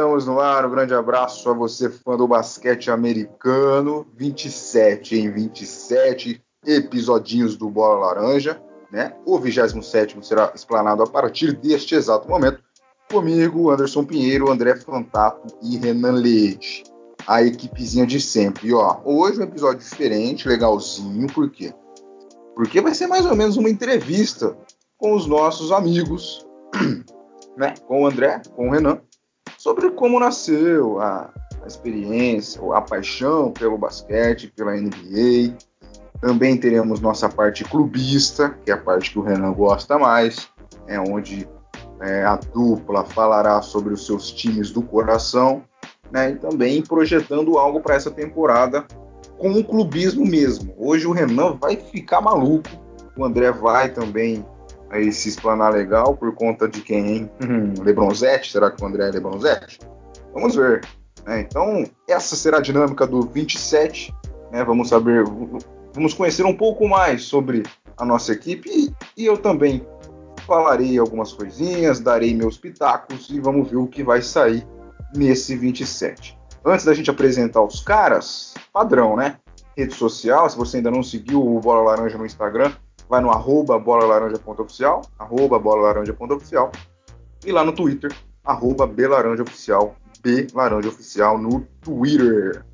Estamos no ar. Um grande abraço a você, fã do basquete americano. 27 em 27 episodinhos do Bola Laranja, né? O 27 será explanado a partir deste exato momento. Comigo, Anderson Pinheiro, André Fantato e Renan Leite. A equipezinha de sempre. E ó, hoje um episódio diferente, legalzinho, por quê? Porque vai ser mais ou menos uma entrevista com os nossos amigos né, com o André, com o Renan, sobre como nasceu a, a experiência, a paixão pelo basquete, pela NBA. Também teremos nossa parte clubista, que é a parte que o Renan gosta mais, é onde é, a dupla falará sobre os seus times do coração, né, e também projetando algo para essa temporada com o clubismo mesmo. Hoje o Renan vai ficar maluco, o André vai também aí se explanar legal por conta de quem? Hum, Lebronzetti? Será que o André é Lebronzetti? Vamos ver. É, então, essa será a dinâmica do 27. Né? Vamos saber, vamos conhecer um pouco mais sobre a nossa equipe e, e eu também falarei algumas coisinhas, darei meus pitacos e vamos ver o que vai sair nesse 27. Antes da gente apresentar os caras, padrão, né? Rede social, se você ainda não seguiu o Bola Laranja no Instagram, vai no arroba bolalaranja.oficial, arroba bolalaranja.oficial, e lá no Twitter, arroba belaranjaoficial, belaranjaoficial no Twitter.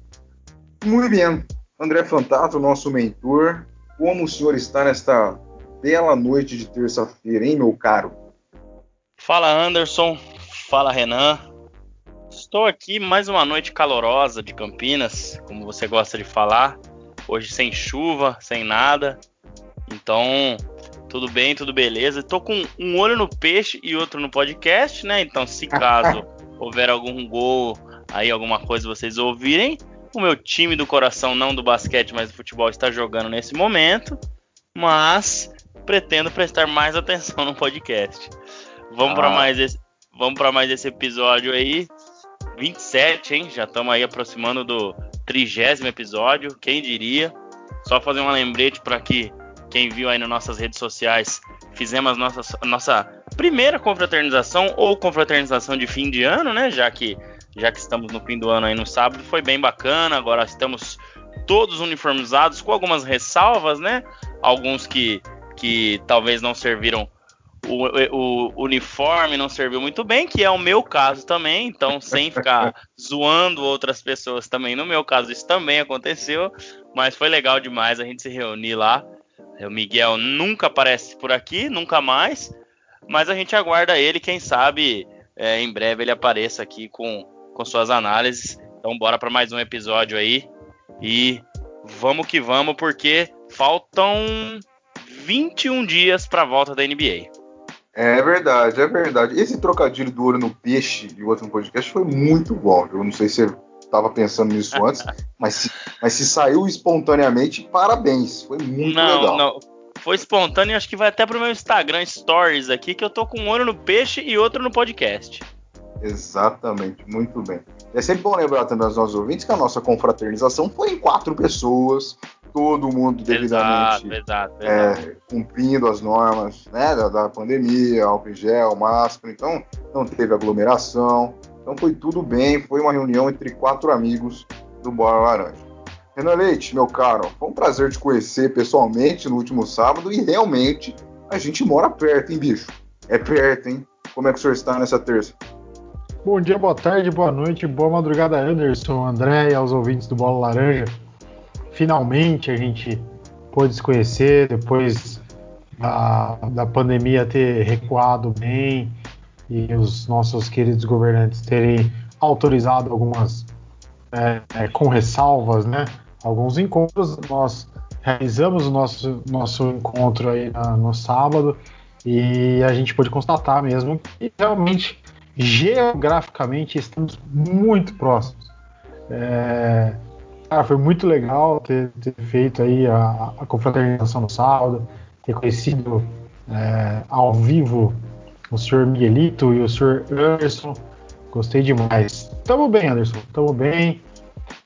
Muito bem, André Fantato, nosso mentor, como o senhor está nesta bela noite de terça-feira, hein, meu caro? Fala, Anderson. Fala, Renan. Estou aqui mais uma noite calorosa de Campinas, como você gosta de falar. Hoje sem chuva, sem nada. Então, tudo bem, tudo beleza. Tô com um olho no peixe e outro no podcast, né? Então, se caso houver algum gol, aí alguma coisa vocês ouvirem, o meu time do coração, não do basquete, mas do futebol, está jogando nesse momento. Mas pretendo prestar mais atenção no podcast. Vamos ah. para mais esse, vamos para mais esse episódio aí. 27, hein? Já estamos aí aproximando do trigésimo episódio, quem diria? Só fazer um lembrete para que quem viu aí nas nossas redes sociais, fizemos nossa, nossa primeira confraternização ou confraternização de fim de ano, né? Já que, já que estamos no fim do ano aí no sábado, foi bem bacana. Agora estamos todos uniformizados, com algumas ressalvas, né? Alguns que, que talvez não serviram o, o, uniforme não serviu muito bem, que é o meu caso também, então sem ficar zoando outras pessoas também, no meu caso isso também aconteceu, mas foi legal demais a gente se reunir lá o Miguel nunca aparece por aqui, nunca mais. Mas a gente aguarda ele, quem sabe é, em breve ele apareça aqui com, com suas análises. Então bora para mais um episódio aí. E vamos que vamos, porque faltam 21 dias para a volta da NBA. É verdade, é verdade. Esse trocadilho do olho no peixe e o outro no podcast foi muito bom. Eu não sei se estava pensando nisso antes, mas se, mas se saiu espontaneamente, parabéns. Foi muito não, legal. Não, foi espontâneo acho que vai até pro meu Instagram Stories aqui, que eu tô com um olho no peixe e outro no podcast. Exatamente, muito bem. É sempre bom lembrar também aos nossos ouvintes que a nossa confraternização foi em quatro pessoas, todo mundo devidamente exato, exato, é, cumprindo as normas né, da, da pandemia, álcool em gel, máscara, então não teve aglomeração, então foi tudo bem, foi uma reunião entre quatro amigos do Bola Laranja. Renan Leite, meu caro, foi um prazer te conhecer pessoalmente no último sábado e realmente a gente mora perto, hein, bicho? É perto, hein? Como é que o senhor está nessa terça? Bom dia, boa tarde, boa noite, boa madrugada, Anderson, André e aos ouvintes do Bola Laranja. Finalmente a gente pôde se conhecer depois da, da pandemia ter recuado bem e os nossos queridos governantes terem autorizado algumas é, é, com ressalvas, né? Alguns encontros nós realizamos o nosso nosso encontro aí na, no sábado e a gente pôde constatar mesmo que realmente geograficamente estamos muito próximos. É, cara, foi muito legal ter, ter feito aí a, a confraternização no sábado, ter conhecido é, ao vivo o senhor Miguelito e o senhor Anderson. Gostei demais. Tamo bem, Anderson. Tamo bem.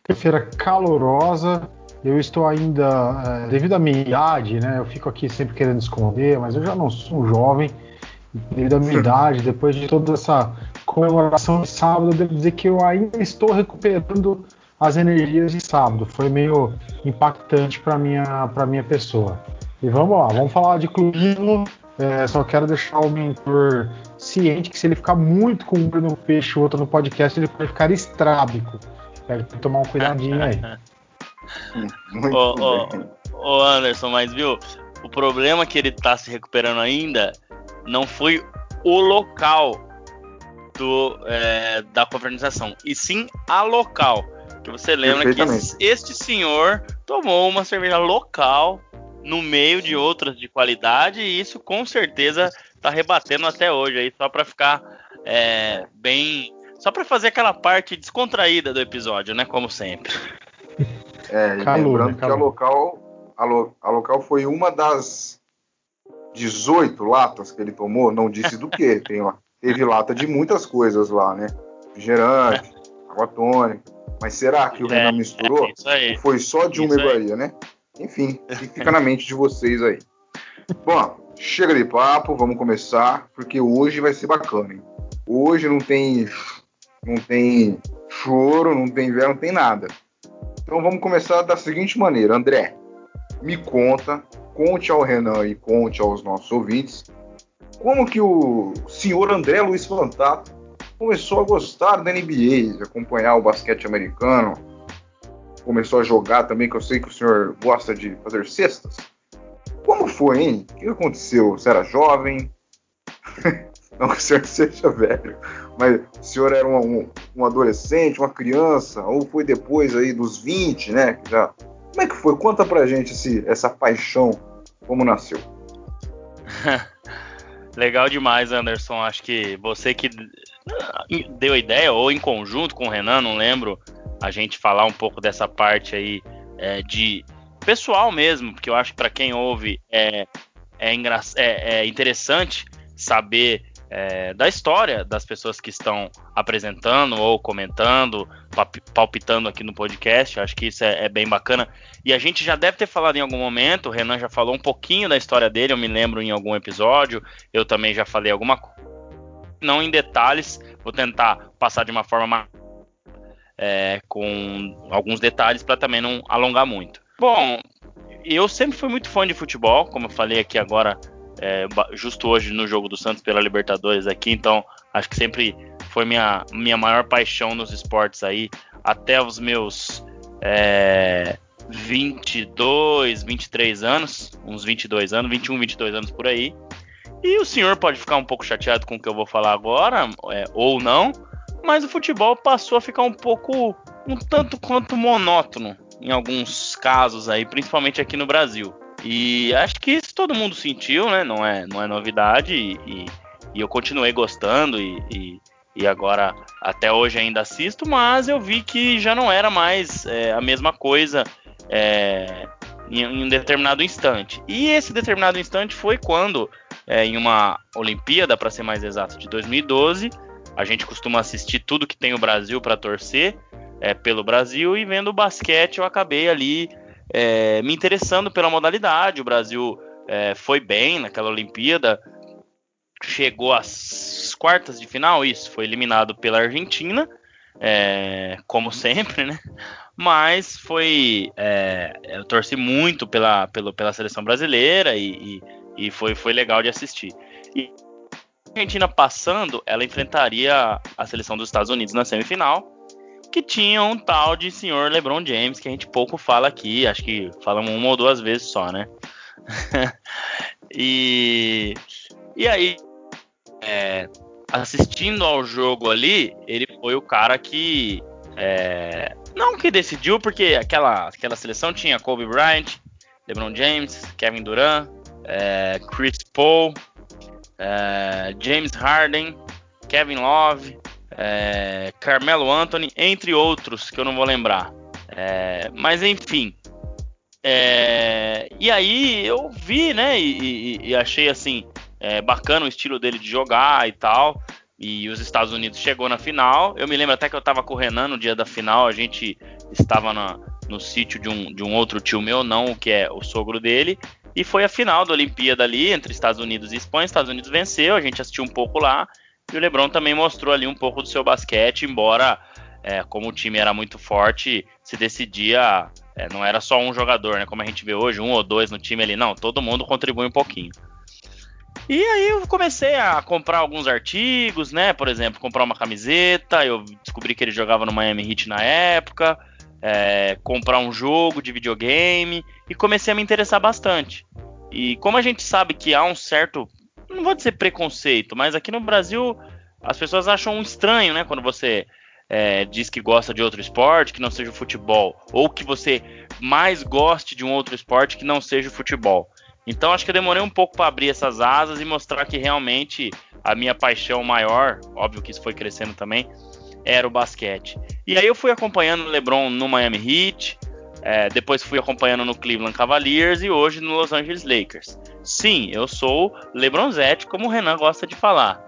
Terça-feira calorosa. Eu estou ainda, é, devido à minha idade, né? Eu fico aqui sempre querendo esconder, mas eu já não sou um jovem. Devido à minha idade, depois de toda essa comemoração de sábado, eu devo dizer que eu ainda estou recuperando as energias de sábado. Foi meio impactante para minha para minha pessoa. E vamos lá, vamos falar de clubismo. É, só quero deixar o mentor ciente que se ele ficar muito com um no peixe e outro no podcast, ele pode ficar estrábico. Deve tomar um cuidadinho aí. Muito ô, ô, ô, Anderson, mas viu, o problema que ele tá se recuperando ainda não foi o local do, é, da confraternização, e sim a local. Que você lembra que este senhor tomou uma cerveja local no meio de outras de qualidade, e isso com certeza tá rebatendo até hoje aí, só para ficar é, bem. Só para fazer aquela parte descontraída do episódio, né? Como sempre. É, calor, lembrando calor. que a local, a, lo, a local foi uma das 18 latas que ele tomou, não disse do que. Tem lá, teve lata de muitas coisas lá, né? Refrigerante, água tônica. Mas será que o é, Renan misturou? É Ou foi só de uma iguaria, né? Enfim, fica na mente de vocês aí. Bom, chega de papo, vamos começar, porque hoje vai ser bacana, hein? Hoje não tem não tem choro, não tem inverno, não tem nada. Então vamos começar da seguinte maneira, André, me conta, conte ao Renan e conte aos nossos ouvintes, como que o senhor André Luiz Fantato começou a gostar da NBA, acompanhar o basquete americano, começou a jogar também, que eu sei que o senhor gosta de fazer cestas. Como foi, hein? O que aconteceu? Você era jovem? Não que o senhor seja velho, mas o senhor era um, um, um, adolescente, uma criança, ou foi depois aí dos 20, né? Já... Como é que foi? Conta pra gente esse, essa paixão, como nasceu. Legal demais, Anderson. Acho que você que deu ideia, ou em conjunto com o Renan, não lembro, a gente falar um pouco dessa parte aí é, de pessoal mesmo, porque eu acho que para quem ouve é, é, é, é interessante saber é, da história das pessoas que estão apresentando ou comentando, palpitando aqui no podcast. Eu acho que isso é, é, bem bacana. E a gente já deve ter falado em algum momento, o Renan já falou um pouquinho da história dele, eu me lembro em algum episódio, eu também já falei alguma coisa. Não em detalhes, vou tentar passar de uma forma mais é, com alguns detalhes para também não alongar muito. Bom, eu sempre fui muito fã de futebol, como eu falei aqui agora, é, justo hoje no jogo do Santos pela Libertadores aqui, então acho que sempre foi minha, minha maior paixão nos esportes aí, até os meus é, 22, 23 anos, uns 22 anos, 21, 22 anos por aí. E o senhor pode ficar um pouco chateado com o que eu vou falar agora, é, ou não, mas o futebol passou a ficar um pouco, um tanto quanto monótono em alguns casos aí, principalmente aqui no Brasil. E acho que isso todo mundo sentiu, né? Não é, não é novidade e, e, e eu continuei gostando e, e, e, agora até hoje ainda assisto, mas eu vi que já não era mais é, a mesma coisa é, em, em, um determinado instante. E esse determinado instante foi quando, é, em uma Olimpíada, para ser mais exato, de 2012, a gente costuma assistir tudo que tem o Brasil para torcer é, pelo Brasil e vendo o basquete eu acabei ali é, me interessando pela modalidade. O Brasil é, foi bem naquela Olimpíada, chegou às quartas de final, isso, foi eliminado pela Argentina, é, como sempre, né? Mas foi. É, eu torci muito pela, pela, pela seleção brasileira e, e, e foi, foi legal de assistir. E Argentina passando, ela enfrentaria a seleção dos Estados Unidos na semifinal, que tinha um tal de senhor LeBron James, que a gente pouco fala aqui, acho que falamos uma ou duas vezes só, né? e, e aí, é, assistindo ao jogo ali, ele foi o cara que. É, não que decidiu, porque aquela, aquela seleção tinha Kobe Bryant, LeBron James, Kevin Durant, é, Chris Paul, é, James Harden, Kevin Love, é, Carmelo Anthony, entre outros que eu não vou lembrar. É, mas enfim. É, e aí eu vi, né? E, e, e achei assim é, bacana o estilo dele de jogar e tal. E os Estados Unidos chegou na final. Eu me lembro até que eu tava com o Renan no dia da final. A gente estava na, no sítio de um, de um outro tio meu, não que é o sogro dele. E foi a final da Olimpíada ali entre Estados Unidos e Espanha. Estados Unidos venceu, a gente assistiu um pouco lá. E o LeBron também mostrou ali um pouco do seu basquete, embora é, como o time era muito forte, se decidia, é, não era só um jogador, né? Como a gente vê hoje, um ou dois no time ali, não, todo mundo contribui um pouquinho. E aí eu comecei a comprar alguns artigos, né? Por exemplo, comprar uma camiseta. Eu descobri que ele jogava no Miami Heat na época. É, comprar um jogo de videogame e comecei a me interessar bastante. E como a gente sabe que há um certo, não vou dizer preconceito, mas aqui no Brasil as pessoas acham estranho, né? Quando você é, diz que gosta de outro esporte que não seja o futebol, ou que você mais goste de um outro esporte que não seja o futebol. Então acho que eu demorei um pouco para abrir essas asas e mostrar que realmente a minha paixão maior, óbvio que isso foi crescendo também, era o basquete. E aí eu fui acompanhando o LeBron no Miami Heat, é, depois fui acompanhando no Cleveland Cavaliers e hoje no Los Angeles Lakers. Sim, eu sou LeBronzete, como o Renan gosta de falar.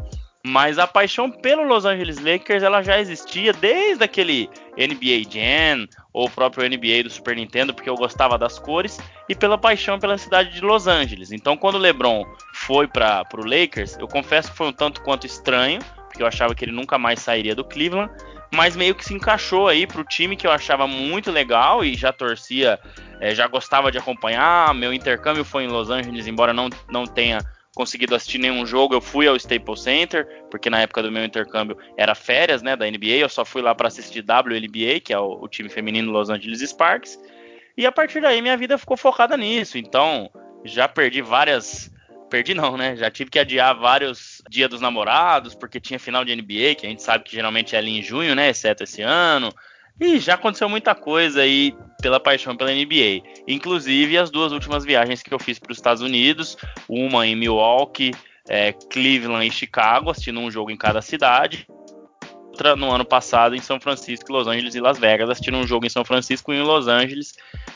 Mas a paixão pelo Los Angeles Lakers ela já existia desde aquele NBA Jam ou o próprio NBA do Super Nintendo, porque eu gostava das cores e pela paixão pela cidade de Los Angeles. Então, quando o LeBron foi para o Lakers, eu confesso que foi um tanto quanto estranho, porque eu achava que ele nunca mais sairia do Cleveland, mas meio que se encaixou aí para o time que eu achava muito legal e já torcia, é, já gostava de acompanhar. Meu intercâmbio foi em Los Angeles, embora não, não tenha conseguido assistir nenhum jogo, eu fui ao Staples Center, porque na época do meu intercâmbio era férias, né, da NBA, eu só fui lá para assistir WNBA, que é o, o, time feminino Los Angeles Sparks, e a partir daí minha vida ficou focada nisso, então já perdi várias, perdi não, né, já tive que adiar vários Dia dos Namorados, porque tinha final de NBA, que a gente sabe que geralmente é ali em junho, né, exceto esse ano, e já aconteceu muita coisa aí pela paixão pela NBA. Inclusive as duas últimas viagens que eu fiz para os Estados Unidos, uma em Milwaukee, é, Cleveland e Chicago, assistindo um jogo em cada cidade. Outra no ano passado em São Francisco, Los Angeles e Las Vegas, assistindo um jogo em São Francisco e em Los Angeles.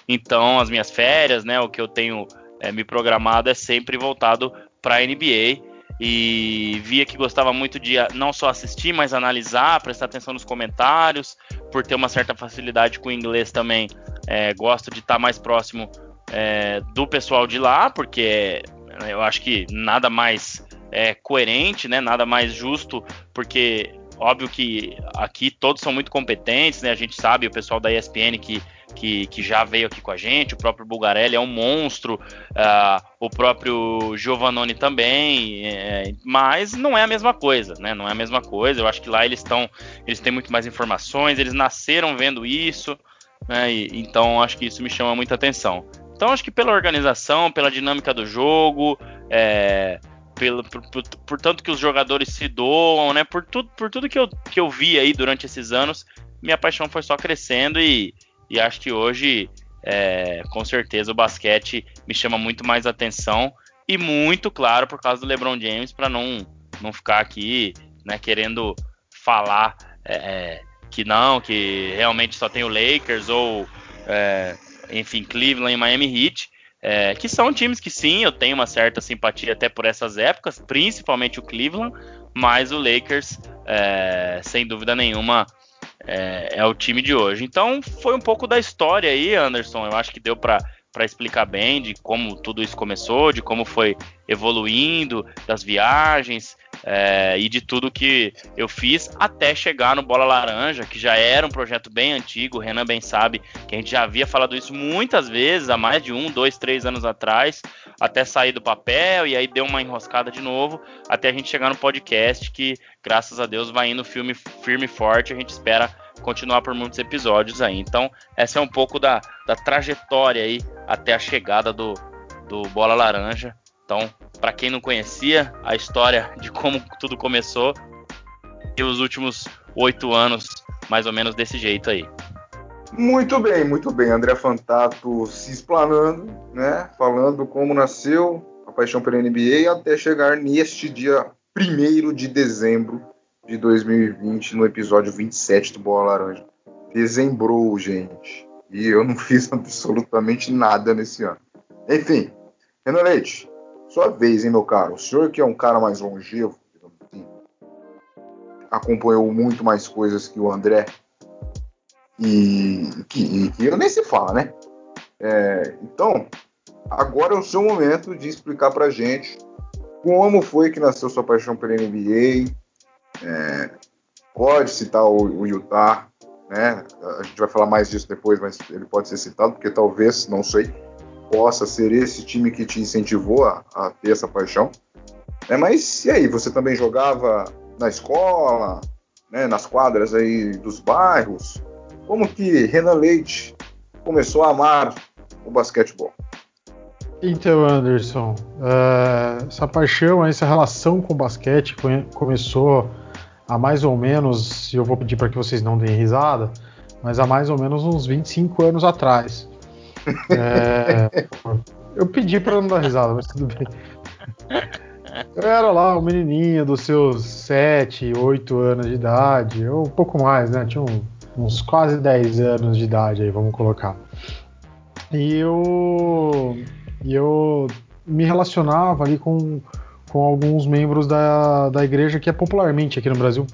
Então as minhas férias, né, o que eu tenho é, me programado é sempre voltado para a. NBA e via que gostava muito de não só assistir, mas analisar, prestar atenção nos comentários, por ter uma certa facilidade com o inglês também. É, gosto de estar mais próximo é, do pessoal de lá, porque eu acho que nada mais é, coerente, né, nada mais justo, porque óbvio que aqui todos são muito competentes, né, a gente sabe, o pessoal da ESPN que que, que já veio aqui com a gente, o próprio Bugarelli é um monstro, uh, o próprio Giovannone também, é, mas não é a mesma coisa, né? Não é a mesma coisa. Eu acho que lá eles estão, eles têm muito mais informações, eles nasceram vendo isso, né? E, então acho que isso me chama muita atenção. Então acho que pela organização, pela dinâmica do jogo, é, pelo, por, por, por, tanto que os jogadores se doam, né? Por tudo, por tudo que, eu, que eu vi aí durante esses anos, minha paixão foi só crescendo e, e acho que hoje, é, com certeza, o basquete me chama muito mais atenção e muito claro por causa do LeBron James para não não ficar aqui, né, querendo falar é, é, que não, que realmente só tem o Lakers ou é, enfim Cleveland e Miami Heat. É, que são times que sim, eu tenho uma certa simpatia até por essas épocas, principalmente o Cleveland, mas o Lakers, é, sem dúvida nenhuma, é, é, o time de hoje. Então foi um pouco da história aí, Anderson. Eu acho que deu para para explicar bem de como tudo isso começou, de como foi evoluindo, das viagens é, e de tudo que eu fiz até chegar no Bola Laranja, que já era um projeto bem antigo. O Renan bem sabe que a gente já havia falado isso muitas vezes, há mais de um, dois, três anos atrás, até sair do papel e aí deu uma enroscada de novo, até a gente chegar no podcast, que graças a Deus vai indo filme firme e forte. A gente espera continuar por muitos episódios aí. Então, essa é um pouco da, da trajetória aí até a chegada do, do Bola Laranja. Então, para quem não conhecia a história de como tudo começou, e os últimos oito anos, mais ou menos desse jeito aí. Muito bem, muito bem. André Fantato se explanando, né? Falando como nasceu a paixão pela NBA até chegar neste dia 1 de dezembro de 2020 no episódio 27 do Bola Laranja. Dezembrou, gente. E eu não fiz absolutamente nada nesse ano. Enfim, Renan Leite, sua vez, hein, meu caro? O senhor que é um cara mais longevo, assim, acompanhou muito mais coisas que o André e que, que eu nem se fala, né? É, então, agora é o seu momento de explicar pra gente como foi que nasceu sua paixão pela NBA, É, pode citar o, o, Utah, né? A gente vai falar mais disso depois, mas ele pode ser citado, porque talvez, não sei, possa ser esse time que te incentivou a, a ter essa paixão. É, mas e aí, você também jogava na escola, né, nas quadras aí dos bairros? Como que Renan Leite começou a amar o basquetebol? Então, Anderson, uh, essa paixão, essa relação com o basquete começou há mais ou menos, e eu vou pedir para que vocês não deem risada, mas há mais ou menos uns 25 anos atrás. É, eu pedi para não dar risada, mas tudo bem. Eu era lá um menininho dos seus 7, 8 anos de idade, ou um pouco mais, né? Tinha um, uns quase 10 anos de idade aí, vamos colocar. E eu, eu me relacionava ali com, com alguns membros da, da igreja que é popularmente aqui no Brasil,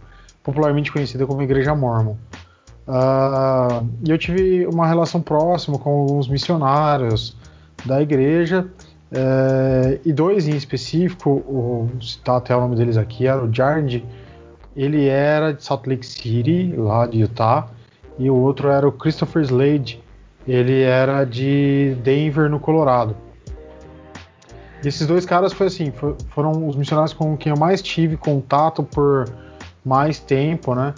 popularmente conhecida como Igreja Mormon. Uh, e eu tive uma relação próxima com alguns missionários da igreja é, e dois em específico, vou citar até o nome deles aqui, era o Jard, ele era de Salt Lake City, lá de Utah, e o outro era o Christopher Slade, ele era de Denver, no Colorado. Esses dois caras foi assim, foram os missionários com quem eu mais tive contato por mais tempo, né?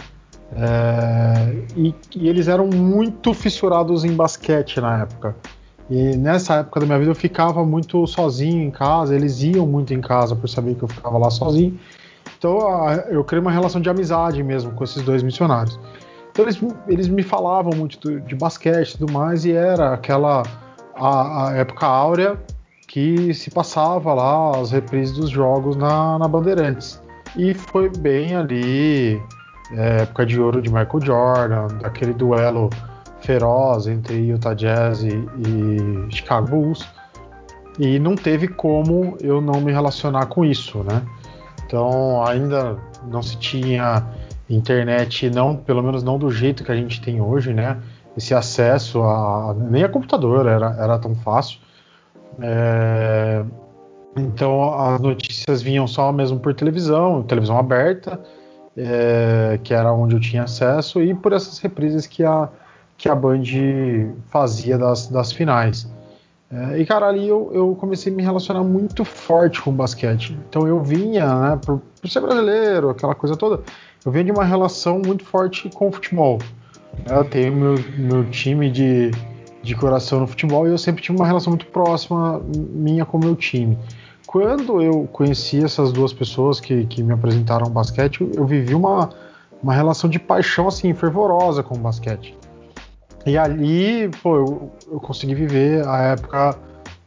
É, e, e, eles eram muito fissurados em basquete na época. E nessa época da minha vida eu ficava muito sozinho em casa, eles iam muito em casa por saber que eu ficava lá sozinho. Então eu criei uma relação de amizade mesmo com esses dois missionários. Então eles, eles me falavam muito de basquete e tudo mais, e era aquela a, a, época áurea que se passava lá as reprises dos jogos na, na Bandeirantes. E foi bem ali, é, época de ouro de Michael Jordan, daquele duelo feroz entre Utah Jazz e, e Chicago Bulls. E não teve como eu não me relacionar com isso, né? Então ainda não se tinha internet, não, pelo menos não do jeito que a gente tem hoje, né? Esse acesso a nem a computador era, era tão fácil. É, então as notícias vinham só mesmo por televisão, televisão aberta, é, que era onde eu tinha acesso, e por essas reprises que a, que a Band fazia das, das finais. É, e, cara, ali eu, eu, comecei a me relacionar muito forte com o basquete. Então eu vinha, né, por, por, ser brasileiro, aquela coisa toda, eu vinha de uma relação muito forte com o futebol. Eu tenho meu, meu time de, de coração no futebol e eu sempre tive uma relação muito próxima minha com o meu time. Quando eu conheci essas duas pessoas que, que me apresentaram o basquete, eu, vivi uma, uma relação de paixão assim fervorosa com o basquete. E ali, pô, eu, eu consegui viver a época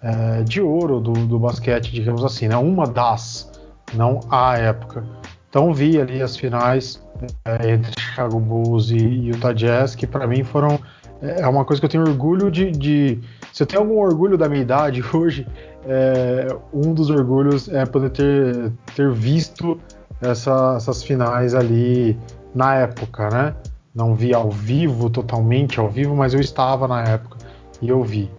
é, de ouro do, do, basquete, digamos assim, né? Uma das, não a época. Então vi ali as finais é, entre Chicago Bulls e, Utah Jazz, que para mim foram é, uma coisa que eu tenho orgulho de, de, Se eu tenho algum orgulho da minha idade hoje, é, um dos orgulhos é poder ter, ter visto essa, essas finais ali na época, né? não vi ao vivo, totalmente ao vivo, mas eu estava na época e eu vi.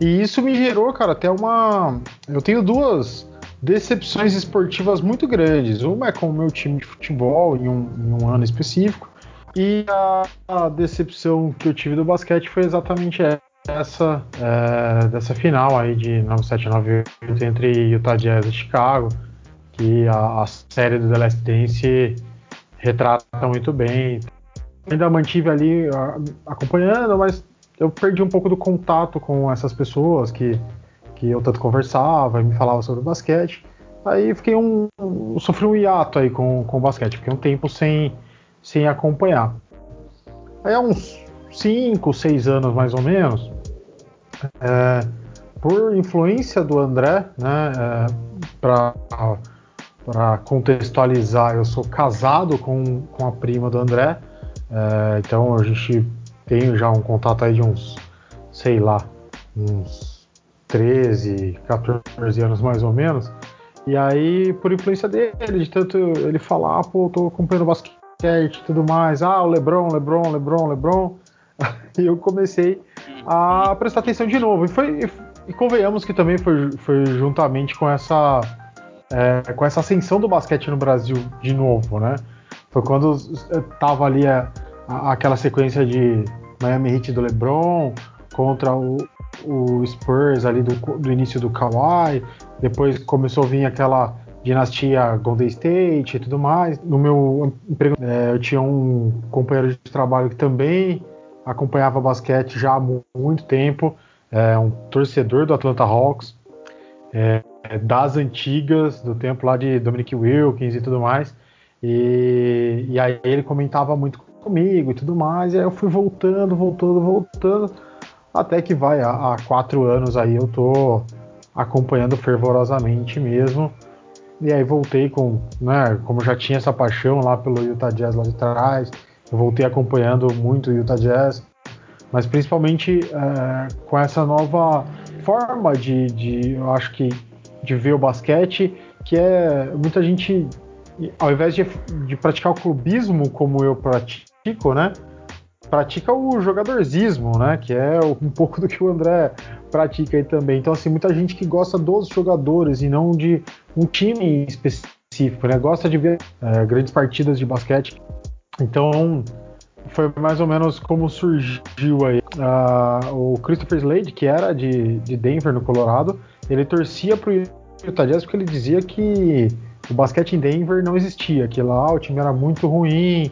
E isso me gerou, cara, até uma. Eu tenho duas decepções esportivas muito grandes. Uma é com o meu time de futebol em um, em um ano específico, e a, a, decepção que eu tive do basquete foi exatamente essa, é, dessa final aí de 9798 entre Utah Jazz e Chicago, que a, a série do The Last Dance retrata muito bem ainda mantive ali acompanhando, mas eu perdi um pouco do contato com essas pessoas que, que eu tanto conversava e me falava sobre basquete. Aí fiquei um, um sofri um hiato aí com, com o basquete, fiquei um tempo sem, sem acompanhar. Aí há uns 5, 6 anos mais ou menos, é, por influência do André, né, é, para contextualizar, eu sou casado com, com a prima do André, é, então a gente tem já um contato aí de uns, sei lá, uns 13, 14 anos mais ou menos. E aí, por influência dele, de tanto ele falar, pô, tô acompanhando basquete e tudo mais, ah, o Lebron, Lebron, Lebron, Lebron. E eu comecei a prestar atenção de novo. E, foi, e convenhamos que também foi, foi juntamente com essa, é, com essa ascensão do basquete no Brasil de novo, né? Foi quando tava ali a, a, aquela sequência de Miami Heat do LeBron contra o, o Spurs ali do, do início do Kawhi. Depois começou a vir aquela dinastia Golden State e tudo mais. No meu emprego, é, eu tinha um companheiro de trabalho que também acompanhava basquete já há muito tempo, é um torcedor do Atlanta Hawks, é, das antigas, do tempo lá de Dominic Wilkins e tudo mais. E, e aí ele comentava muito comigo e tudo mais. E aí eu fui voltando, voltando, voltando. Até que vai, há, há quatro anos aí eu tô acompanhando fervorosamente mesmo. E aí voltei com, né, como já tinha essa paixão lá pelo Utah Jazz lá de trás, eu voltei acompanhando muito o Utah Jazz, mas principalmente é, com essa nova forma de, de, eu acho que, de ver o basquete, que é muita gente, ao invés de, de praticar o clubismo como eu pratico, né, pratica o jogadorzismo, né, que é um pouco do que o André pratica aí também. Então, assim, muita gente que gosta dos jogadores e não de um time específico, né, gosta de ver é, grandes partidas de basquete então, foi mais ou menos como surgiu aí. Uh, o Christopher Slade, que era de, de Denver, no Colorado, ele torcia pro Utah Jazz porque ele dizia que o basquete em Denver não existia, que lá o time era muito ruim.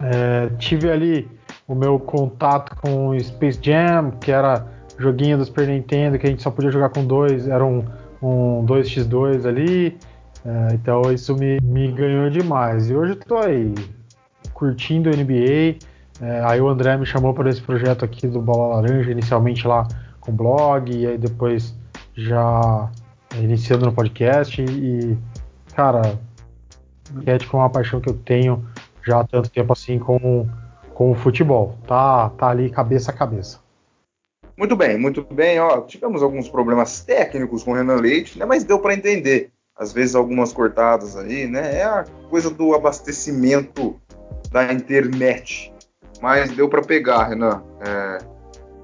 É, tive ali o meu contato com o Space Jam, que era joguinho do Super Nintendo, que a gente só podia jogar com dois, era um, um 2x2 ali. É, então isso me, me ganhou demais. E hoje eu tô aí, curtindo a NBA. É, aí o André me chamou para esse projeto aqui do Bola Laranja, inicialmente lá com blog, e aí depois já iniciando no podcast. E, cara, basquete com uma paixão que eu tenho já há tanto tempo assim com, com o futebol. Tá, tá ali cabeça a cabeça. Muito bem, muito bem. Ó, tivemos alguns problemas técnicos com o Renan Leite, né, mas deu para entender. Às vezes algumas cortadas aí, né? É a coisa do abastecimento da internet. Mas deu para pegar, Renan. É,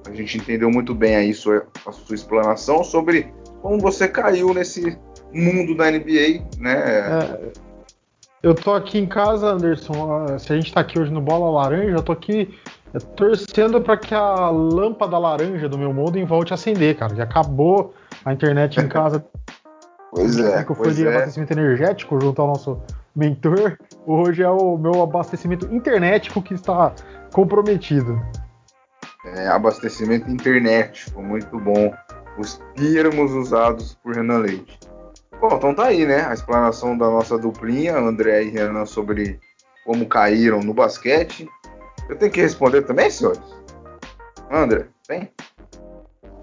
a gente entendeu muito bem aí sua, a sua explanação sobre como você caiu nesse mundo da NBA, né? É, eu tô aqui em casa, Anderson. Se a gente tá aqui hoje no Bola Laranja, eu tô aqui torcendo para que a lâmpada laranja do meu modem volte a acender, cara. Já acabou a internet em casa. pois é. Que foi de é. abastecimento energético junto ao nosso mentor, hoje é o meu abastecimento internetico que está comprometido. É, abastecimento internetico, muito bom. Os termos usados por Renan Leite. Bom, então tá aí, né? A explanação da nossa duplinha, André e Renan, sobre como caíram no basquete. Eu tenho que responder também, senhores? André, tem?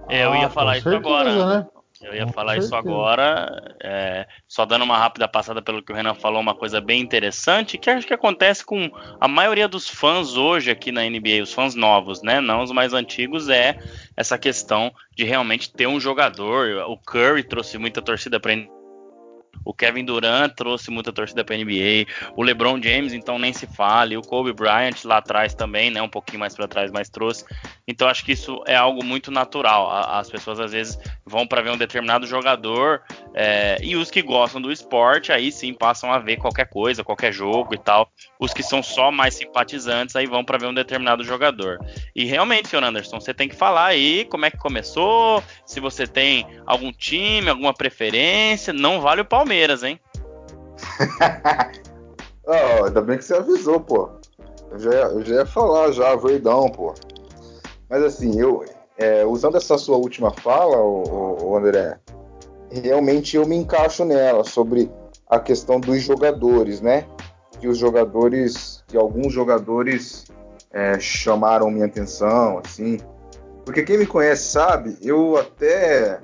É, eu ia ah, falar isso certeza, agora. Né? Eu ia falar isso agora, é, só dando uma rápida passada pelo que o Renan falou, uma coisa bem interessante, que acho que acontece com a maioria dos fãs hoje aqui na NBA, os fãs novos, né? Não os mais antigos, é essa questão de realmente ter um jogador. O Curry trouxe muita torcida para o Kevin Durant trouxe muita torcida para NBA. O LeBron James, então, nem se fale. O Kobe Bryant lá atrás também, né? Um pouquinho mais para trás, mas trouxe. Então, acho que isso é algo muito natural. As pessoas às vezes vão para ver um determinado jogador é, e os que gostam do esporte aí sim passam a ver qualquer coisa, qualquer jogo e tal. Os que são só mais simpatizantes aí vão para ver um determinado jogador. E realmente, senhor Anderson, você tem que falar aí como é que começou, se você tem algum time, alguma preferência. Não vale o Palmeiras, hein? oh, ainda bem que você avisou, pô. Eu já, eu já ia falar já, verdão, pô. Mas assim, eu é, usando essa sua última fala, o, o, André, realmente eu me encaixo nela sobre a questão dos jogadores, né? Que os jogadores, que alguns jogadores é, chamaram minha atenção, assim. Porque quem me conhece sabe, eu até,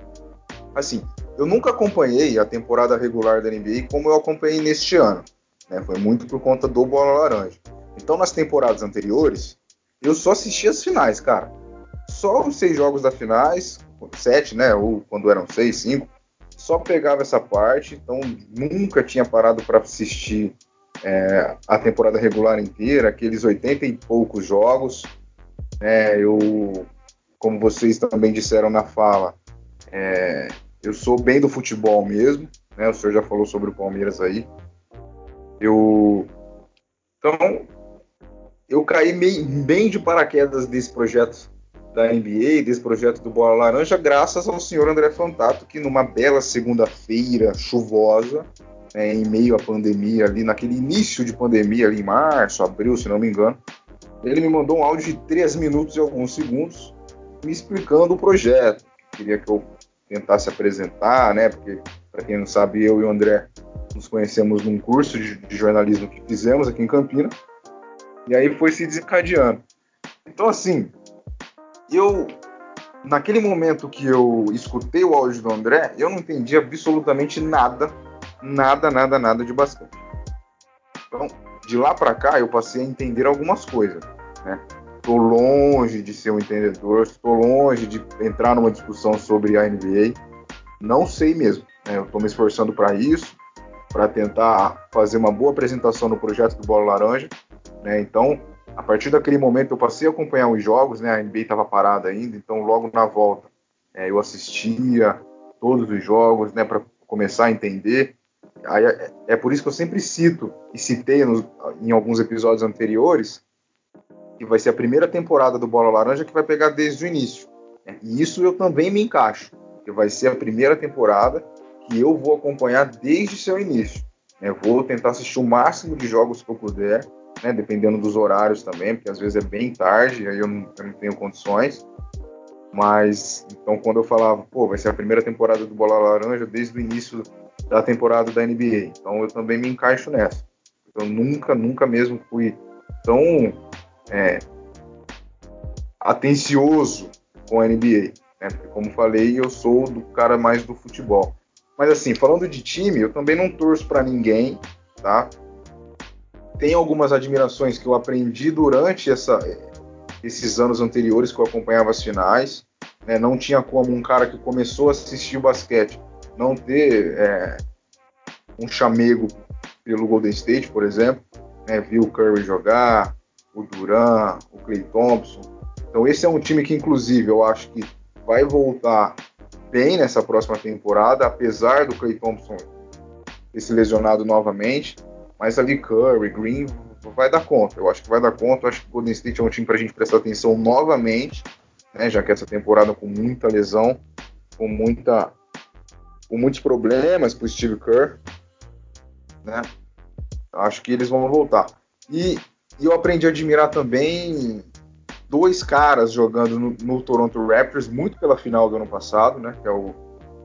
assim, eu nunca acompanhei a temporada regular da NBA como eu acompanhei neste ano. Né? Foi muito por conta do Bola Laranja. Então, nas temporadas anteriores, eu só assisti as finais, cara. Só os seis jogos da finais, sete, né? Ou quando eram seis, cinco, só pegava essa parte. Então nunca tinha parado para assistir é, a temporada regular inteira, aqueles oitenta e poucos jogos. É, eu, como vocês também disseram na fala, é, eu sou bem do futebol mesmo. Né? O senhor já falou sobre o Palmeiras aí. Eu Então, eu caí meio, bem de paraquedas desse projeto da NBA, desse projeto do Bola Laranja, graças ao senhor André Fantato, que numa bela segunda-feira chuvosa, né, em meio à pandemia, ali naquele início de pandemia, ali em março, abril, se não me engano, ele me mandou um áudio de 3 minutos e alguns segundos me explicando o projeto. Queria que eu tentasse apresentar, né? Porque, para quem não sabe, eu e o André nos conhecemos num curso de, de jornalismo que fizemos aqui em Campinas. E aí foi se desencadeando. Então, assim, eu naquele momento que eu escutei o áudio do André, eu não entendi absolutamente nada, nada, nada, nada de basquete. Então, de lá para cá, eu passei a entender algumas coisas, né? Estou longe de ser um entendedor, estou longe de entrar numa discussão sobre a NBA. Não sei mesmo. Né? Eu estou me esforçando para isso, para tentar fazer uma boa apresentação no projeto do Bola Laranja. Né? Então, a partir daquele momento, eu passei a acompanhar os jogos, né? A NBA estava parada ainda, então logo na volta é, eu assistia todos os jogos, né? Para começar a entender. Aí, é, é, por isso que eu sempre cito e citei nos, em alguns episódios anteriores que vai ser a primeira temporada do Bola Laranja que vai pegar desde o início. Né? E isso eu também me encaixo, que vai ser a primeira temporada que eu vou acompanhar desde seu início. Né? vou tentar assistir o máximo de jogos que eu puder né, dependendo dos horários também, porque às vezes é bem tarde, aí eu não, eu não, tenho condições. Mas, então, quando eu falava, pô, vai ser a primeira temporada do Bola Laranja desde o início da temporada da NBA. Então, eu também me encaixo nessa. Eu nunca, nunca mesmo fui tão é, atencioso com a NBA. Né? Porque, como falei, eu sou do cara mais do futebol. Mas, assim, falando de time, eu também não torço para ninguém, tá? Tem algumas admirações que eu aprendi durante essa, esses anos anteriores que eu acompanhava as finais. Né? Não tinha como um cara que começou a assistir basquete não ter é, um chamego pelo Golden State, por exemplo. Né? Viu o Curry jogar, o Duran, o Clay Thompson. Então esse é um time que, inclusive, eu acho que vai voltar bem nessa próxima temporada, apesar do Clay Thompson ter se lesionado novamente. Mas ali Curry, Green vai dar conta. Eu acho que vai dar conta. Eu acho que o Golden State é um time para a gente prestar atenção novamente, né, já que essa temporada com muita lesão, com muita com muitos problemas para o Steve Kerr, né? Acho que eles vão voltar. E, e, eu aprendi a admirar também dois caras jogando no, no, Toronto Raptors, muito pela final do ano passado, né? Que é o,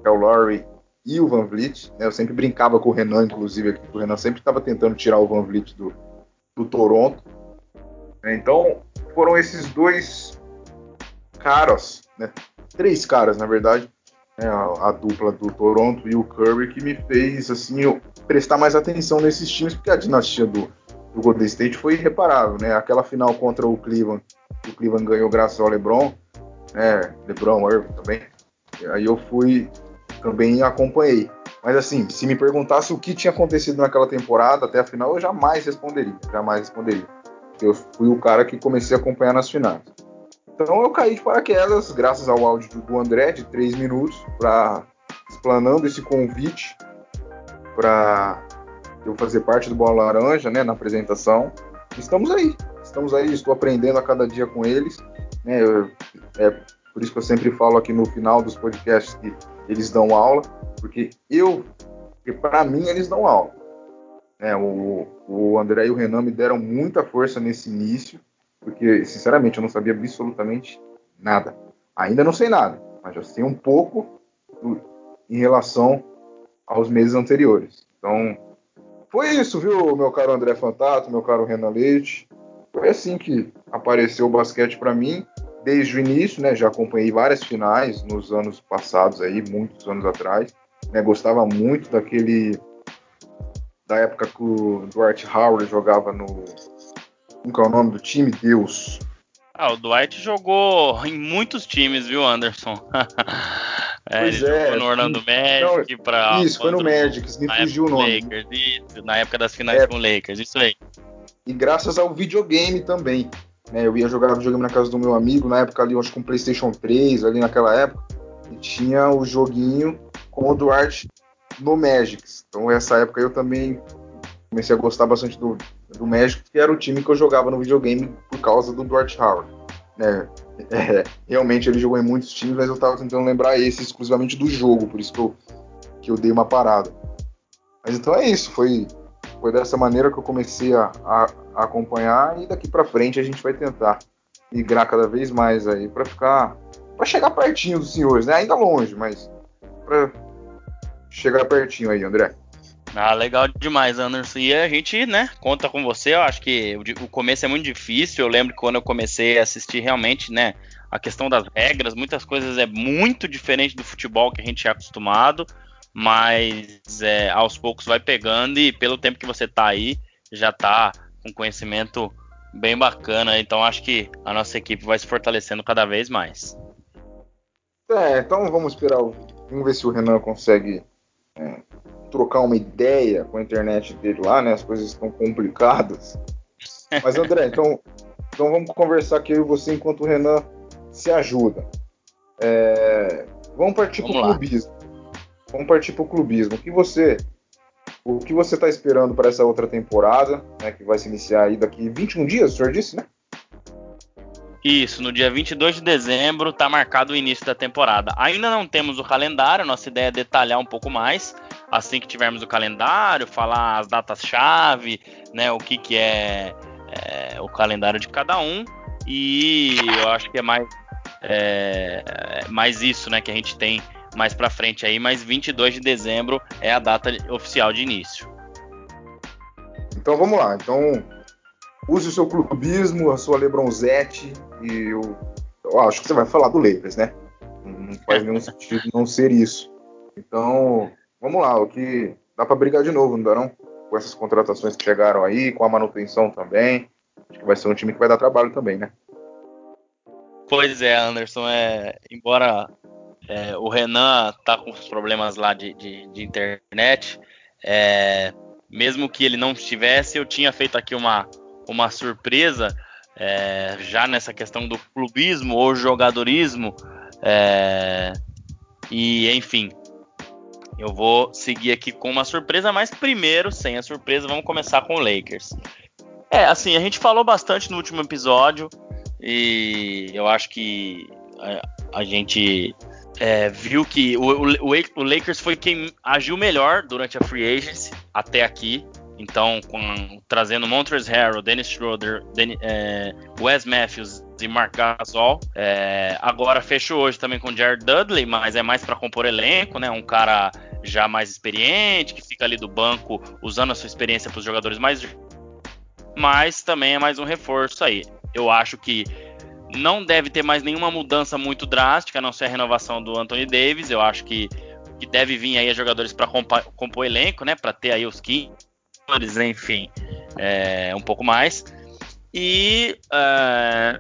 que é o Laurie e o Van Vliet. Né? Eu sempre brincava com o Renan, inclusive, aqui, o Renan sempre estava tentando tirar o Van Vliet do, do Toronto. Então, foram esses dois caras, né? três caras, na verdade, né? a, a, dupla do Toronto e o Curry, que me fez assim, eu prestar mais atenção nesses times, porque a dinastia do, do Golden State foi irreparável. Né? Aquela final contra o Cleveland, o Cleveland ganhou graças ao LeBron, né? LeBron, Irving também. Aí eu fui também acompanhei. Mas assim, se me perguntasse o que tinha acontecido naquela temporada até a final, eu jamais responderia. Jamais responderia. Eu fui o cara que comecei a acompanhar nas finais. Então eu caí de paraquedas, graças ao áudio do André, de 3 minutos, para explanando esse convite para eu fazer parte do Bola Laranja, né, na apresentação. Estamos aí, estamos aí, estou aprendendo a cada dia com eles. Né, eu, é por isso que eu sempre falo aqui no final dos podcasts que eles dão aula, porque eu, para mim, eles dão aula. É, o, o André e o Renan me deram muita força nesse início, porque, sinceramente, eu não sabia absolutamente nada. Ainda não sei nada, mas já sei um pouco em relação aos meses anteriores. Então, foi isso, viu, meu caro André Fantato, meu caro Renan Leite. Foi assim que apareceu o basquete para mim desde o início, né? Já acompanhei várias finais nos anos passados aí, muitos anos atrás. Né, gostava muito daquele da época que o Dwight Howard jogava no como é o nome do time? Deus. Ah, o Dwight jogou em muitos times, viu, Anderson? é, pois ele é, jogou no Orlando Magic para Isso, foi no Magic, me fugiu o nome. Lakers, isso, na época das finais é, com o Lakers, isso aí. E graças ao videogame também. Né? Eu ia jogar videogame na casa do meu amigo, na época ali, acho que um PlayStation 3, ali naquela época, e tinha o joguinho com o Duarte no Magic. Então, essa época eu também comecei a gostar bastante do, do México, que era o time que eu jogava no videogame por causa do Dwight Howard. Né? É, realmente ele jogou em muitos times, mas eu estava tentando lembrar esse exclusivamente do jogo, por isso que eu, que eu dei uma parada. Mas então é isso, foi, foi dessa maneira que eu comecei a, a, acompanhar e daqui para frente a gente vai tentar migrar cada vez mais aí para ficar para chegar pertinho dos senhores, né? Ainda longe, mas para chegar pertinho aí, André. Ah, legal demais, Anderson. E a gente, né, conta com você. Eu acho que o começo é muito difícil. Eu lembro que quando eu comecei a assistir realmente, né, a questão das regras, muitas coisas é muito diferente do futebol que a gente é acostumado, mas é, aos poucos vai pegando e pelo tempo que você tá aí, já tá com conhecimento bem bacana. Então acho que a nossa equipe vai se fortalecendo cada vez mais. É, então vamos esperar. Vamos ver se o Renan consegue é, trocar uma ideia com a internet dele lá, né? As coisas estão complicadas. Mas André, então, então vamos conversar aqui eu e você enquanto o Renan se ajuda. É, vamos partir para o clubismo. Vamos partir para o clubismo. O que você o que você está esperando para essa outra temporada, né, que vai se iniciar aí daqui 21 dias, o senhor disse, né? Isso, no dia 22 de dezembro está marcado o início da temporada. Ainda não temos o calendário, nossa ideia é detalhar um pouco mais, assim que tivermos o calendário, falar as datas-chave, né, o que, que é, é, o calendário de cada um. E eu acho que é mais, é, é mais isso né, que a gente tem mais para frente aí, mas 22 de dezembro é a data oficial de início. Então vamos lá. Então use o seu clubismo, a sua Lebronzete e eu, eu acho que você vai falar do Lakers, né? Não faz nenhum sentido não ser isso. Então vamos lá, o que dá para brigar de novo, não dá não? Com essas contratações que chegaram aí, com a manutenção também. Acho que vai ser um time que vai dar trabalho também, né? Pois é, Anderson. É, embora é, o Renan tá com os problemas lá de, de, de internet, é, mesmo que ele não estivesse, eu tinha feito aqui uma, uma surpresa é, já nessa questão do clubismo ou jogadorismo. É, e enfim, eu vou seguir aqui com uma surpresa, mas primeiro, sem a surpresa, vamos começar com o Lakers. É, assim, a gente falou bastante no último episódio e eu acho que a, a gente é, viu que o, o, o, Lakers foi quem agiu melhor durante a free agency até aqui. Então, com, trazendo Montrezl Harrell, Dennis Schroeder, Den, é, Wes Matthews e Mark Gasol. É, agora fechou hoje também com Jared Dudley, mas é mais para compor elenco, né? Um cara já mais experiente, que fica ali do banco usando a sua experiência para os jogadores mais. Mas também é mais um reforço aí. Eu acho que não deve ter mais nenhuma mudança muito drástica, a não ser a renovação do Anthony Davis. Eu acho que, que deve vir aí jogadores para compor o elenco, né? Para ter aí os 15, enfim, é, um pouco mais. E é,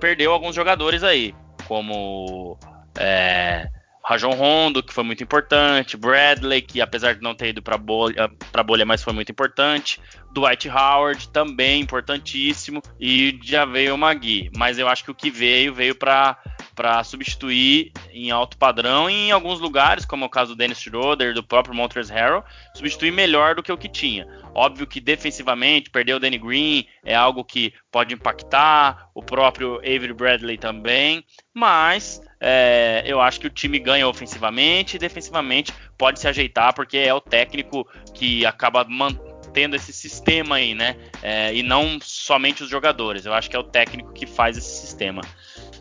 perdeu alguns jogadores aí, como é, Rajon Rondo, que foi muito importante, Bradley, que apesar de não ter ido para bolha, bolha, mas foi muito importante, Dwight Howard também importantíssimo e já veio o Magui, mas eu acho que o que veio veio para para substituir em alto padrão e em alguns lugares, como é o caso do Dennis Schroeder, do próprio Montrezl Harrell, substituir melhor do que o que tinha. Óbvio que defensivamente, perder o Danny Green é algo que pode impactar, o próprio Avery Bradley também, mas é, eu acho que o time ganha ofensivamente e defensivamente pode se ajeitar, porque é o técnico que acaba mantendo esse sistema aí, né? É, e não somente os jogadores. Eu acho que é o técnico que faz esse sistema.